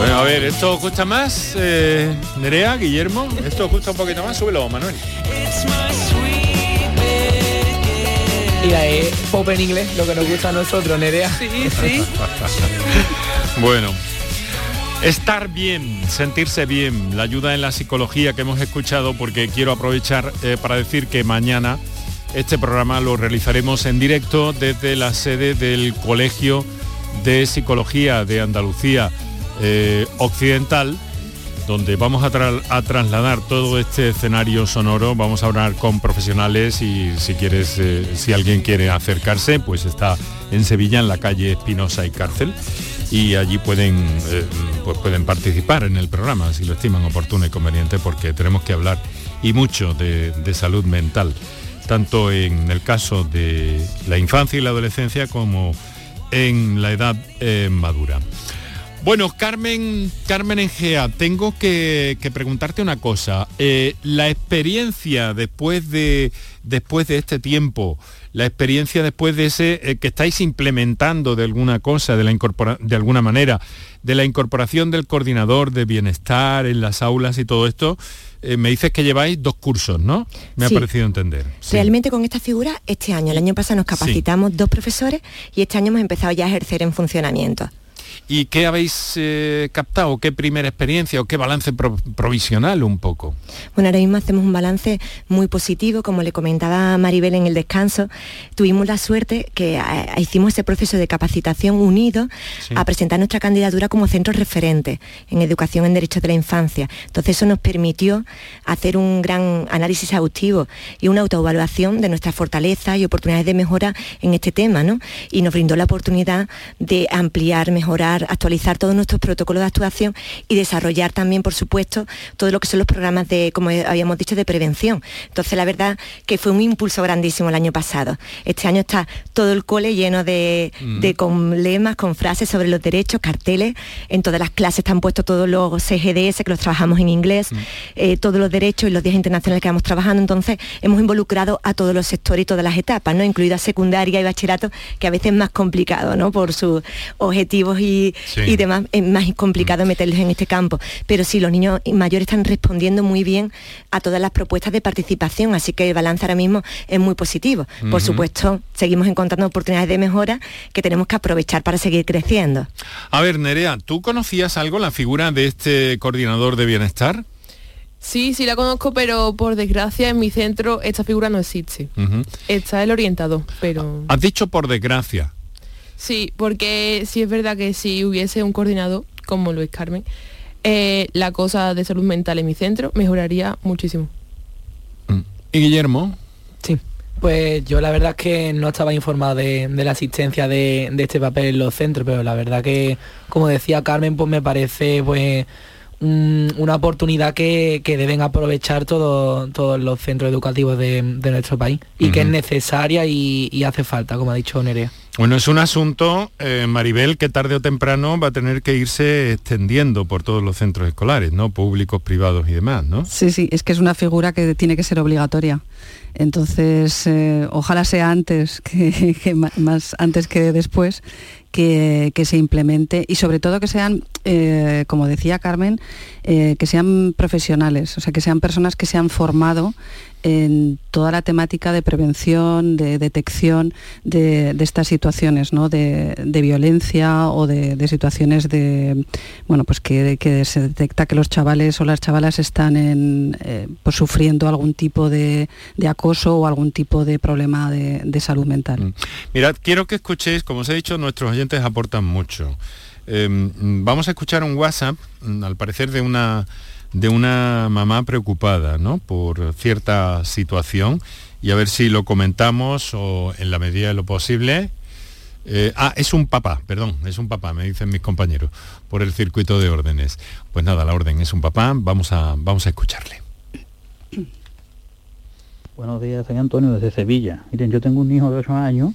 Bueno, a ver, ¿esto cuesta más, eh, Nerea, Guillermo? ¿Esto cuesta un poquito más? Súbelo, Manuel. Mira, es pop en inglés, lo que nos gusta a nosotros, Nerea. Sí, sí. bueno. Estar bien, sentirse bien, la ayuda en la psicología que hemos escuchado, porque quiero aprovechar eh, para decir que mañana este programa lo realizaremos en directo desde la sede del Colegio de Psicología de Andalucía eh, Occidental, donde vamos a, trasladar todo este escenario sonoro, vamos a hablar con profesionales y si quieres, eh, si alguien quiere acercarse, pues está en Sevilla, en la calle Espinosa y Cárcel, y allí pueden, eh, pues pueden participar en el programa si lo estiman oportuno y conveniente, porque tenemos que hablar y mucho de, salud mental, tanto en el caso de la infancia y la adolescencia como en la edad madura. Bueno, Carmen, Carmen Engea, tengo que, preguntarte una cosa. Eh, la experiencia después de, después de este tiempo, la experiencia después de ese eh, que estáis implementando de alguna cosa, de, la de alguna manera, de la incorporación del coordinador de bienestar en las aulas y todo esto, eh, me dices que lleváis dos cursos, ¿no? Me ha parecido entender. Realmente con esta figura, este año, el año pasado nos capacitamos dos profesores y este año hemos empezado ya a ejercer en funcionamiento. ¿Y qué habéis eh, captado? ¿Qué primera experiencia o qué balance provisional un poco? Bueno, ahora mismo hacemos un balance muy positivo, como le comentaba Maribel en el descanso. Tuvimos la suerte que eh, hicimos ese proceso de capacitación unido a presentar nuestra candidatura como centro referente en educación en derechos de la infancia. Entonces eso nos permitió hacer un gran análisis exhaustivo y una autoevaluación de nuestras fortalezas y oportunidades de mejora en este tema, ¿no? Y nos brindó la oportunidad de ampliar, mejorar actualizar todos nuestros protocolos de actuación y desarrollar también, por supuesto, todo lo que son los programas de, como habíamos dicho, de prevención. Entonces, la verdad que fue un impulso grandísimo el año pasado. Este año está todo el cole lleno de, con lemas, con frases sobre los derechos, carteles. En todas las clases están puestos todos los CGDS, que los trabajamos en inglés, eh, todos los derechos y los días internacionales que vamos trabajando. Entonces, hemos involucrado a todos los sectores y todas las etapas, ¿no? incluida secundaria y bachillerato, que a veces es más complicado, ¿no? Por sus objetivos y y, demás, es más complicado mm. meterles en este campo. Pero sí, los niños mayores están respondiendo muy bien a todas las propuestas de participación, así que el balance ahora mismo es muy positivo. Por supuesto, seguimos encontrando oportunidades de mejora que tenemos que aprovechar para seguir creciendo. A ver, Nerea, ¿tú conocías algo la figura de este coordinador de bienestar? Sí, sí la conozco, pero por desgracia en mi centro esta figura no existe. Está el orientado, pero... Has dicho por desgracia. Sí, porque sí es verdad que si hubiese un coordinador, como Luis Carmen, eh, la cosa de salud mental en mi centro mejoraría muchísimo. Mm. ¿Y Guillermo? Sí, pues yo la verdad es que no estaba informado de, la asistencia de, este papel en los centros, pero la verdad que, como decía Carmen, pues me parece pues una oportunidad que, deben aprovechar todos los centros educativos de, nuestro país y que es necesaria y, hace falta, como ha dicho Nerea. Bueno, es un asunto, eh, Maribel, que tarde o temprano va a tener que irse extendiendo por todos los centros escolares, ¿no? Públicos, privados y demás, ¿no? Sí, sí, es que es una figura que tiene que ser obligatoria. Entonces, eh, ojalá sea antes que, más antes que después que, se implemente y sobre todo que sean, eh, como decía Carmen, que sean profesionales, o sea, que sean personas que se han formado en toda la temática de prevención, de detección de, estas situaciones ¿no? de, violencia o de, situaciones de bueno pues que, se detecta que los chavales o las chavalas están eh, pues sufriendo algún tipo de, acoso o algún tipo de problema de, salud mental. Mm. Mirad, quiero que escuchéis, como os he dicho, nuestros oyentes aportan mucho. Em, vamos a escuchar un WhatsApp, mm, al parecer de una de una mamá preocupada por cierta situación y a ver si lo comentamos o en la medida de lo posible. Eh, ah, es un papá, perdón, es un papá, me dicen mis compañeros, por el circuito de órdenes. Pues nada, la orden es un papá, vamos a, vamos a escucharle. Buenos días, soy Antonio desde Sevilla. Miren, yo tengo un hijo de 8 años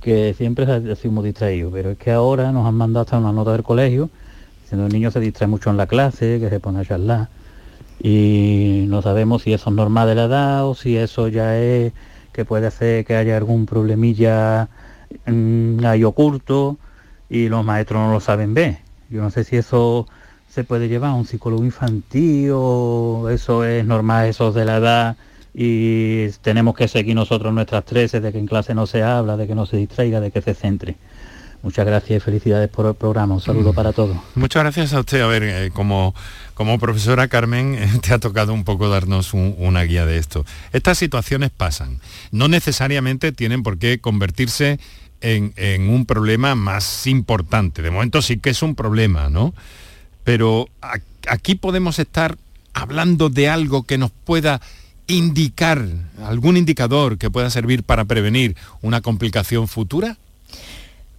que siempre ha sido muy distraído, pero es que ahora nos han mandado hasta una nota del colegio diciendo el niño se distrae mucho en la clase, que se pone a charlar y no sabemos si eso es normal de la edad o si eso ya es que puede hacer que haya algún problemilla mm, ahí oculto y los maestros no lo saben ver. Yo no sé si eso se puede llevar a un psicólogo infantil o eso es normal, eso de la edad y tenemos que seguir nosotros nuestras tres de que en clase no se habla, de que no se distraiga, de que se centre. Muchas gracias y felicidades por el programa. Un saludo mm. para todos. Muchas gracias a usted. A ver, eh, como, como profesora Carmen, eh, te ha tocado un poco darnos una guía de esto. Estas situaciones pasan. No necesariamente tienen por qué convertirse en, en un problema más importante. De momento sí que es un problema, ¿no? Pero aquí podemos estar hablando de algo que nos pueda indicar, algún indicador que pueda servir para prevenir una complicación futura?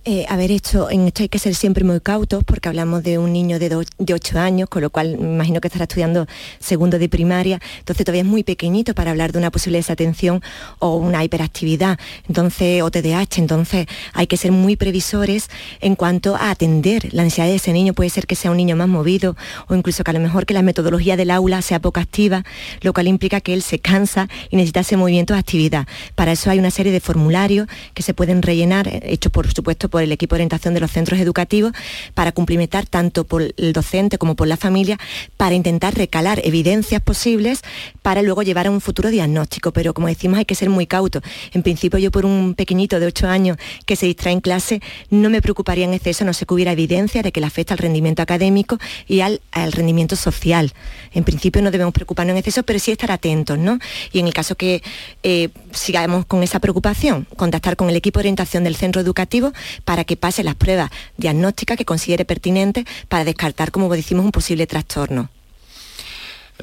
Eh, a ver, esto, en esto hay que ser siempre muy cautos porque hablamos de un niño de, de 8 años, con lo cual me imagino que estará estudiando segundo de primaria, entonces todavía es muy pequeñito para hablar de una posible desatención o una hiperactividad, entonces, o TDAH, entonces hay que ser muy previsores en cuanto a atender la necesidad de ese niño, puede ser que sea un niño más movido o incluso que a lo mejor que la metodología del aula sea poco activa, lo cual implica que él se cansa y necesita ese movimiento de actividad. Para eso hay una serie de formularios que se pueden rellenar, eh, hechos por supuesto por el equipo de orientación de los centros educativos para cumplimentar tanto por el docente como por la familia para intentar recalar evidencias posibles para luego llevar a un futuro diagnóstico. Pero como decimos hay que ser muy cauto. En principio yo por un pequeñito de 8 años que se distrae en clase no me preocuparía en exceso, no sé que hubiera evidencia de que le afecta al rendimiento académico y al, rendimiento social. En principio no debemos preocuparnos en exceso, pero sí estar atentos, ¿no? Y en el caso que eh, sigamos con esa preocupación, contactar con el equipo de orientación del centro educativo para que pase las pruebas diagnósticas que considere pertinentes para descartar, como decimos, un posible trastorno.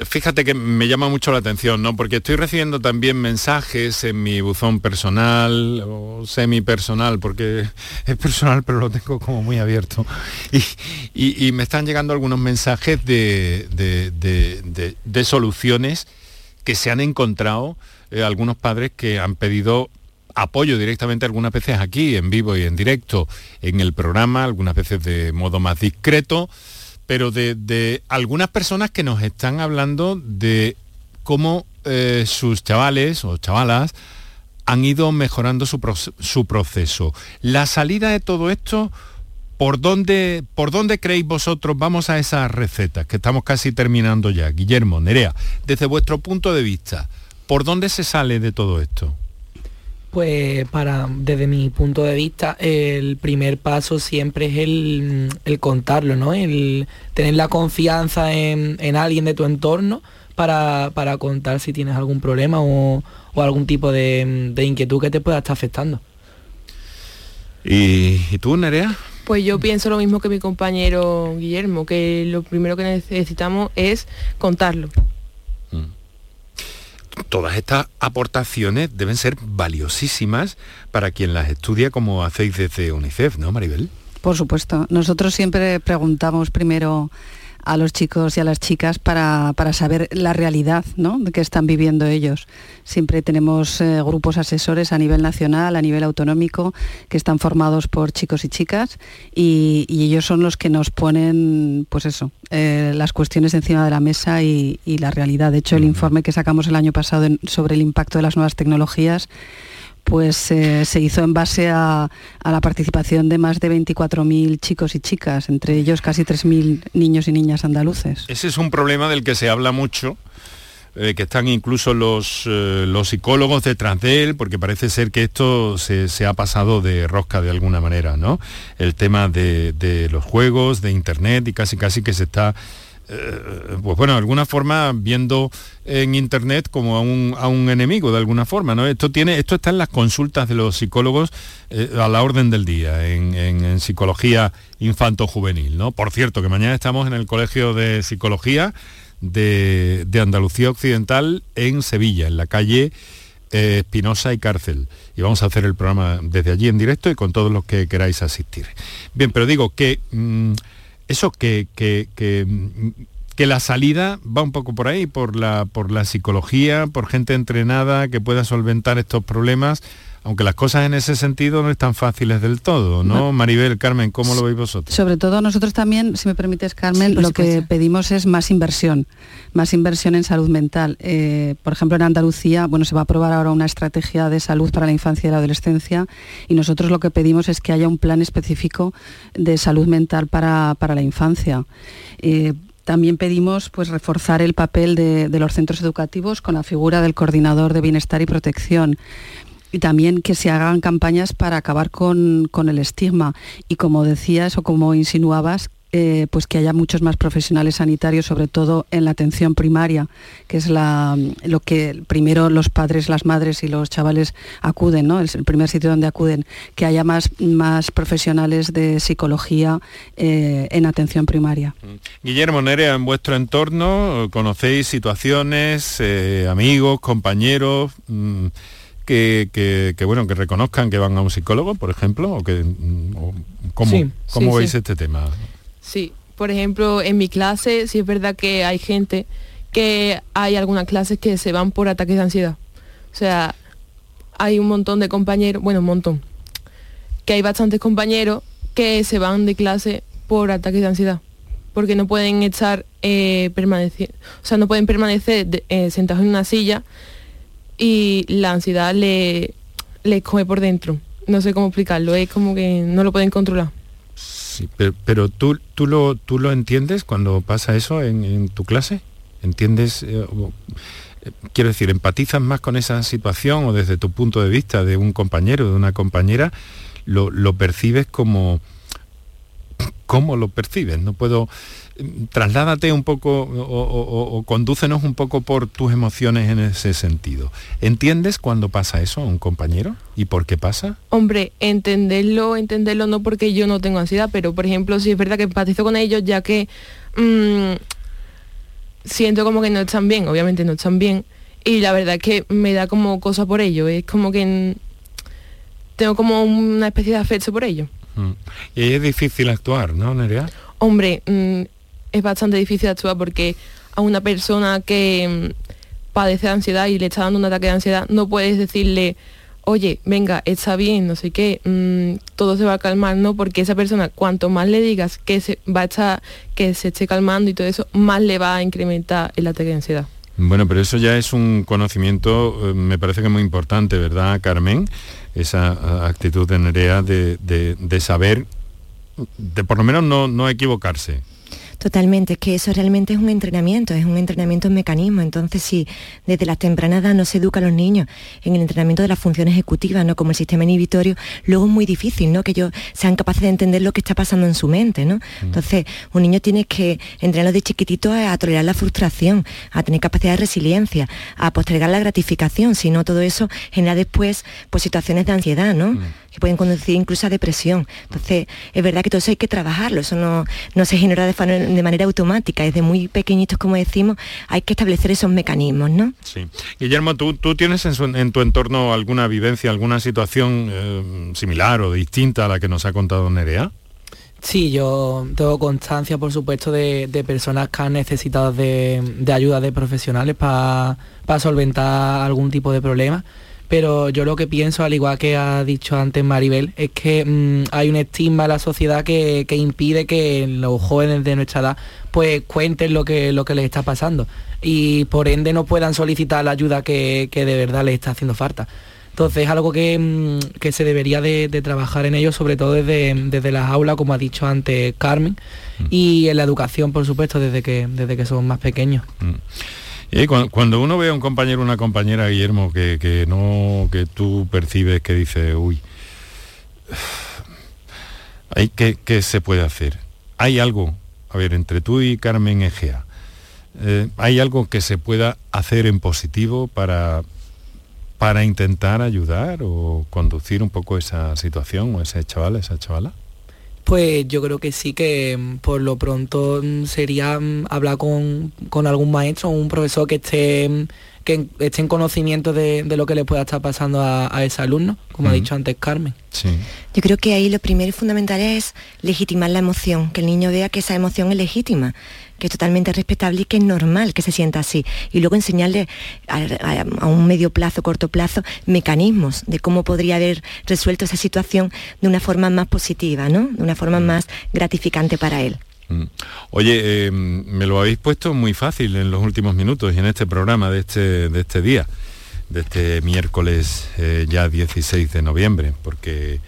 Fíjate que me llama mucho la atención, ¿no? Porque estoy recibiendo también mensajes en mi buzón personal o semi personal, porque es personal pero lo tengo como muy abierto. Y, me están llegando algunos mensajes de, de, soluciones que se han encontrado eh, algunos padres que han pedido apoyo directamente algunas veces aquí, en vivo y en directo, en el programa, algunas veces de modo más discreto, pero de, algunas personas que nos están hablando de cómo eh, sus chavales o chavalas han ido mejorando su, proceso. La salida de todo esto, ¿por dónde, ¿por dónde creéis vosotros? Vamos a esas recetas, que estamos casi terminando ya. Guillermo, Nerea, desde vuestro punto de vista, ¿por dónde se sale de todo esto? Pues para, desde mi punto de vista, el primer paso siempre es el, contarlo, ¿no? El tener la confianza en, alguien de tu entorno para, contar si tienes algún problema o, algún tipo de, inquietud que te pueda estar afectando. ¿Y, ¿Y tú, Nerea? Pues yo pienso lo mismo que mi compañero Guillermo, que lo primero que necesitamos es contarlo todas estas aportaciones deben ser valiosísimas para quien las estudia como hacéis desde UNICEF, ¿no, Maribel? Por supuesto. Nosotros siempre preguntamos primero a los chicos y a las chicas para, saber la realidad ¿no? que están viviendo ellos. Siempre tenemos eh, grupos asesores a nivel nacional, a nivel autonómico, que están formados por chicos y chicas y, ellos son los que nos ponen, pues eso, eh, las cuestiones encima de la mesa y, la realidad. De hecho, el informe que sacamos el año pasado sobre el impacto de las nuevas tecnologías pues eh, se hizo en base a, la participación de más de 24.000 chicos y chicas, entre ellos casi 3.000 niños y niñas andaluces. Ese es un problema del que se habla mucho, eh, que están incluso los, eh, los psicólogos detrás de él, porque parece ser que esto se, ha pasado de rosca de alguna manera, ¿no? El tema de, de los juegos, de internet y casi casi que se está eh, pues bueno, de alguna forma viendo en internet como a un, enemigo de alguna forma. ¿no? Esto, tiene, esto está en las consultas de los psicólogos eh, a la orden del día, en, psicología infanto-juvenil. ¿no? Por cierto, que mañana estamos en el Colegio de Psicología de, Andalucía Occidental en Sevilla, en la calle eh, Espinosa y Cárcel. Y vamos a hacer el programa desde allí en directo y con todos los que queráis asistir. Bien, pero digo que... Mm, eso que, que, que, la salida va un poco por ahí, por la, por la psicología, por gente entrenada que pueda solventar estos problemas aunque las cosas en ese sentido no están fáciles del todo, ¿no? Maribel, Carmen, ¿cómo lo veis vosotros? Sobre todo nosotros también, si me permites, Carmen, lo que pedimos es más inversión, más inversión en salud mental. Eh, por ejemplo, en Andalucía, bueno, se va a aprobar ahora una estrategia de salud para la infancia y la adolescencia y nosotros lo que pedimos es que haya un plan específico de salud mental para, la infancia. Eh, también pedimos pues, reforzar el papel de, de, los centros educativos con la figura del coordinador de bienestar y protección y también que se hagan campañas para acabar con, el estigma y como decías o como insinuabas, eh, pues que haya muchos más profesionales sanitarios, sobre todo en la atención primaria, que es la, lo que primero los padres, las madres y los chavales acuden, ¿no? Es el primer sitio donde acuden, que haya más, más profesionales de psicología eh, en atención primaria. Mm. Guillermo Nerea, en vuestro entorno conocéis situaciones, eh, amigos, compañeros. Mm, que, bueno que reconozcan que van a un psicólogo, por ejemplo, o que mm, cómo, veis este tema. Sí, por ejemplo, en mi clase sí es verdad que hay gente que hay algunas clases que se van por ataques de ansiedad. O sea, hay un montón de compañeros, bueno, un montón, que hay bastantes compañeros que se van de clase por ataques de ansiedad, porque no pueden estar eh, permanecer, o sea, no pueden permanecer eh, sentados en una silla y la ansiedad le, le come por dentro. No sé cómo explicarlo, es como que no lo pueden controlar. Sí, pero, tú, tú, lo, tú lo entiendes cuando pasa eso en, tu clase? ¿Entiendes? Eh, eh, quiero decir, ¿empatizas más con esa situación o desde tu punto de vista de un compañero, de una compañera, lo, lo percibes como... ¿Cómo lo percibes? No puedo trasládate un poco o, condúcenos un poco por tus emociones en ese sentido. ¿Entiendes cuando pasa eso a un compañero y por qué pasa? Hombre, entenderlo, entenderlo no porque yo no tengo ansiedad, pero por ejemplo, si es verdad que empatizo con ellos ya que mm, siento como que no están bien, obviamente no están bien, y la verdad es que me da como cosa por ello, es como que tengo como una especie de afecto por ello. Mm. Y es difícil actuar, ¿no, Nerea? Hombre, mm, es bastante difícil actuar porque a una persona que mm, padece de ansiedad y le está dando un ataque de ansiedad, no puedes decirle, oye, venga, está bien, no sé qué, mm, todo se va a calmar, ¿no? Porque esa persona, cuanto más le digas que se va a estar, que se esté calmando y todo eso, más le va a incrementar el ataque de ansiedad. Bueno, pero eso ya es un conocimiento, eh, me parece que muy importante, ¿verdad, Carmen? Esa eh, actitud de Nerea de, de saber, de por lo menos no, no equivocarse. Totalmente, es que eso realmente es un entrenamiento, es un entrenamiento en mecanismo. Entonces, si desde las tempranas edad no se educa a los niños en el entrenamiento de las funciones ejecutivas, ¿no? como el sistema inhibitorio, luego es muy difícil ¿no? que ellos sean capaces de entender lo que está pasando en su mente. ¿no? Mm. Entonces, un niño tiene que entrenarlo de chiquitito a, tolerar la frustración, a tener capacidad de resiliencia, a postergar la gratificación, si no todo eso genera después pues, situaciones de ansiedad, ¿no? Mm que pueden conducir incluso a depresión. Entonces, es verdad que todo eso hay que trabajarlo, eso no, no se genera de, manera automática, desde muy pequeñitos, como decimos, hay que establecer esos mecanismos, ¿no? Sí. Guillermo, ¿tú, tú tienes en, tu entorno alguna vivencia, alguna situación eh, similar o distinta a la que nos ha contado Nerea? Sí, yo tengo constancia, por supuesto, de, personas que han necesitado de, ayuda de profesionales para solventar algún tipo de problema pero yo lo que pienso, al igual que ha dicho antes Maribel, es que mm, hay un estigma en la sociedad que, impide que los jóvenes de nuestra edad pues cuenten lo que, lo que les está pasando y por ende no puedan solicitar la ayuda que, de verdad les está haciendo falta. Entonces es algo que, mm, se debería de, trabajar en ello, sobre todo desde, desde las aulas, como ha dicho antes Carmen, mm. y en la educación, por supuesto, desde que, desde que son más pequeños. Y cuando, uno ve a un compañero una compañera, Guillermo, que, no, que tú percibes que dice, uy, hay que, ¿qué se puede hacer? Hay algo, a ver, entre tú y Carmen Egea, eh, ¿hay algo que se pueda hacer en positivo para, para intentar ayudar o conducir un poco esa situación o ese chaval, esa chavala? Pues yo creo que sí, que mm, por lo pronto mm, sería mm, hablar con, algún maestro o un profesor que esté, que esté en conocimiento de, lo que le pueda estar pasando a, ese alumno, como ha dicho antes Carmen. Yo creo que ahí lo primero y fundamental es legitimar la emoción, que el niño vea que esa emoción es legítima que es totalmente respetable y que es normal que se sienta así. Y luego enseñarle a, un medio plazo, corto plazo, mecanismos de cómo podría haber resuelto esa situación de una forma más positiva, ¿no? De una forma más gratificante para él. Mm. Oye, eh, me lo habéis puesto muy fácil en los últimos minutos y en este programa de este, de este día, de este miércoles eh, ya 16 de noviembre, porque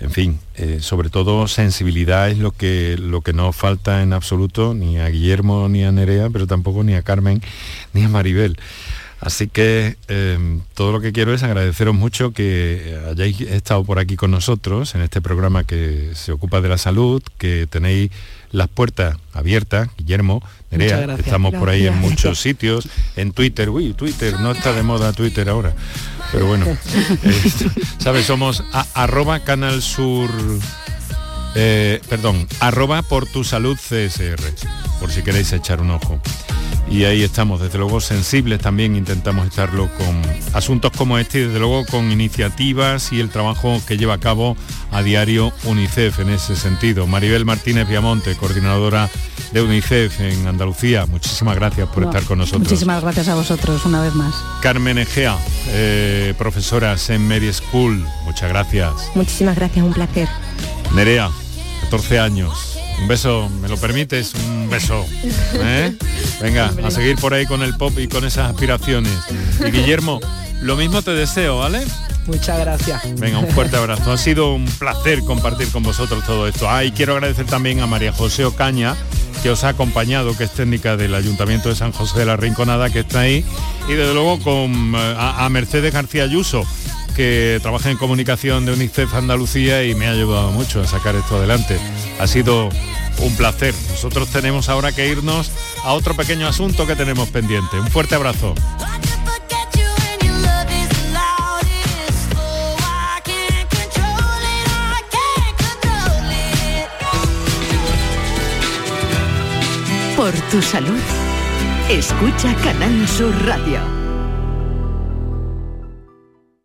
en fin, eh, sobre todo sensibilidad es lo que, lo que no falta en absoluto ni a Guillermo ni a Nerea, pero tampoco ni a Carmen ni a Maribel. Así que em, todo lo que quiero es agradeceros mucho que hayáis estado por aquí con nosotros en este programa que se ocupa de la salud, que tenéis las puertas abiertas, Guillermo, Nerea, estamos por ahí en muchos sitios, en Twitter, uy, Twitter, no está de moda Twitter ahora, pero bueno, eh, ¿sabes? Somos arroba Canal Sur, eh, perdón, arroba por tu salud CSR, por si queréis echar un ojo y ahí estamos, desde luego sensibles también intentamos estarlo con asuntos como este y desde luego con iniciativas y el trabajo que lleva a cabo a diario UNICEF en ese sentido. Maribel Martínez Viamonte, coordinadora de UNICEF en Andalucía, muchísimas gracias por estar con nosotros. Muchísimas gracias a vosotros una vez más. Carmen Egea, eh, profesora en Mary School, muchas gracias. Muchísimas gracias, un placer. Nerea, 14 años un beso, ¿me lo permites? Un beso. ¿eh? Venga, a seguir por ahí con el pop y con esas aspiraciones. Y Guillermo, lo mismo te deseo, ¿vale? Muchas gracias. Venga, un fuerte abrazo. Ha sido un placer compartir con vosotros todo esto. Ah, y quiero agradecer también a María José Ocaña, que os ha acompañado, que es técnica del Ayuntamiento de San José de la Rinconada, que está ahí. Y desde luego con, eh, a Mercedes García Ayuso, que trabaja en comunicación de UNICEF Andalucía y me ha ayudado mucho a sacar esto adelante. Ha sido un placer. Nosotros tenemos ahora que irnos a otro pequeño asunto que tenemos pendiente. Un fuerte abrazo. Por tu salud, escucha Canal Sur Radio.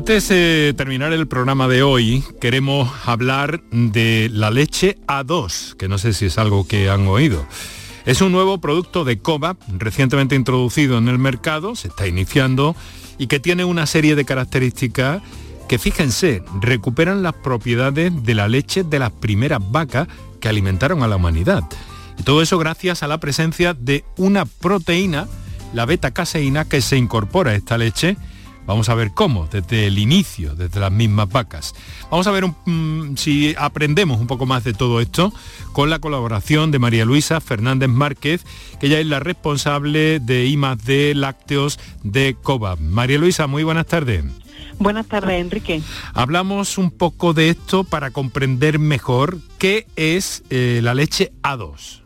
Antes de terminar el programa de hoy, queremos hablar de la leche A2, que no sé si es algo que han oído. Es un nuevo producto de COVAP, recientemente introducido en el mercado, se está iniciando, y que tiene una serie de características que, fíjense, recuperan las propiedades de la leche de las primeras vacas que alimentaron a la humanidad. Y todo eso gracias a la presencia de una proteína, la beta-caseína, que se incorpora a esta leche Vamos a ver cómo, desde el inicio, desde las mismas vacas. Vamos a ver mm, si aprendemos un poco más de todo esto con la colaboración de María Luisa Fernández Márquez, que ella es la responsable de I+D Lácteos de COBA. María Luisa, muy buenas tardes. Buenas tardes, Enrique. Hablamos un poco de esto para comprender mejor qué es eh, la leche A2.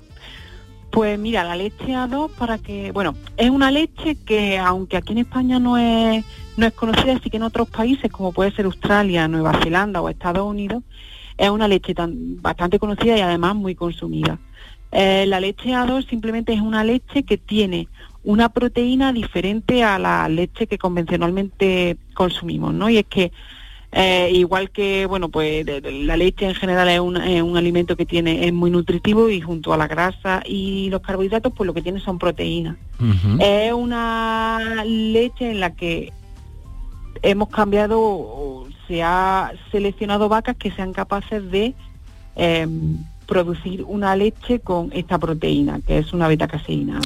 Pues mira, la leche A2 para que, bueno, es una leche que aunque aquí en España no es no es conocida, así que en otros países, como puede ser Australia, Nueva Zelanda o Estados Unidos, es una leche tan, bastante conocida y además muy consumida. Eh, la leche A2 simplemente es una leche que tiene una proteína diferente a la leche que convencionalmente consumimos, ¿no? Y es que eh, igual que, bueno, pues la leche en general es un, un, alimento que tiene, es muy nutritivo y junto a la grasa y los carbohidratos, pues lo que tiene son proteínas. Es una leche en la que hemos cambiado se ha seleccionado vacas que sean capaces de em, producir una leche con esta proteína, que es una beta caseína.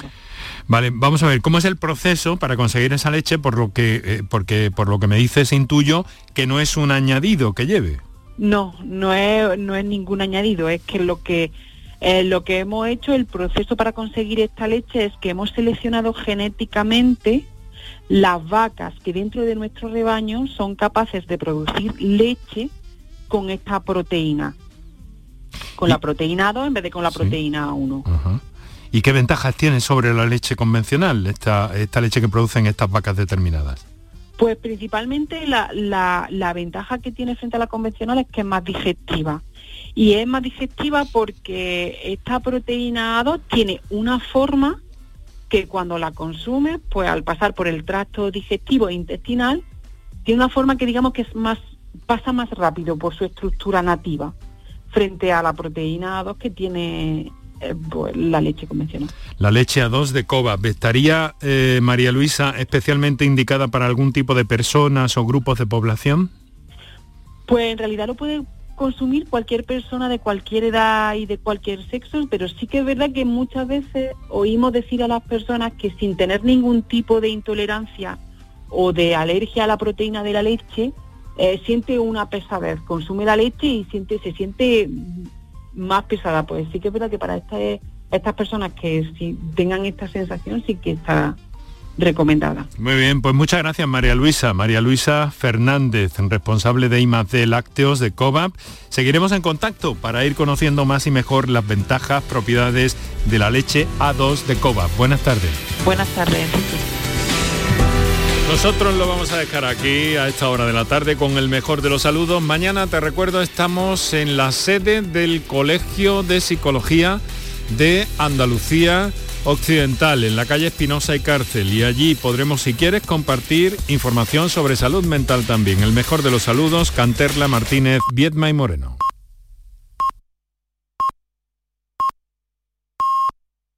Vale, vamos a ver, ¿cómo es el proceso para conseguir esa leche? Por lo que, eh, porque por lo que me dices intuyo que no es un añadido que lleve. No, no es, no es ningún añadido, es que lo que eh, lo que hemos hecho, el proceso para conseguir esta leche es que hemos seleccionado genéticamente las vacas que dentro de nuestro rebaño son capaces de producir leche con esta proteína, con la proteína 2 en vez de con la proteína 1. ¿Y qué ventajas tiene sobre la leche convencional, esta, esta leche que producen estas vacas determinadas? Pues principalmente la, la, la, ventaja que tiene frente a la convencional es que es más digestiva. Y es más digestiva porque esta proteína A2 tiene una forma que cuando la consume, pues al pasar por el tracto digestivo e intestinal, tiene una forma que digamos que es más, pasa más rápido por su estructura nativa frente a la proteína A2 que tiene eh, pues, la leche convencional. La leche A2 de coba, ¿estaría, eh, María Luisa, especialmente indicada para algún tipo de personas o grupos de población? Pues en realidad lo puede consumir cualquier persona de cualquier edad y de cualquier sexo, pero sí que es verdad que muchas veces oímos decir a las personas que sin tener ningún tipo de intolerancia o de alergia a la proteína de la leche, eh, siente una pesadez, consume la leche y siente, se siente más pesada. Pues sí que es verdad que para este, estas personas que si tengan esta sensación sí que está recomendada. Muy bien, pues muchas gracias María Luisa. María Luisa Fernández, responsable de I+D Lácteos de COVAP. Seguiremos en contacto para ir conociendo más y mejor las ventajas, propiedades de la leche A2 de COVAP. Buenas tardes. Buenas tardes. Nosotros lo vamos a dejar aquí a esta hora de la tarde con el mejor de los saludos. Mañana, te recuerdo, estamos en la sede del Colegio de Psicología de Andalucía Occidental, en la calle Espinosa y Cárcel. Y allí podremos, si quieres, compartir información sobre salud mental también. El mejor de los saludos, Canterla Martínez, Viedma y Moreno.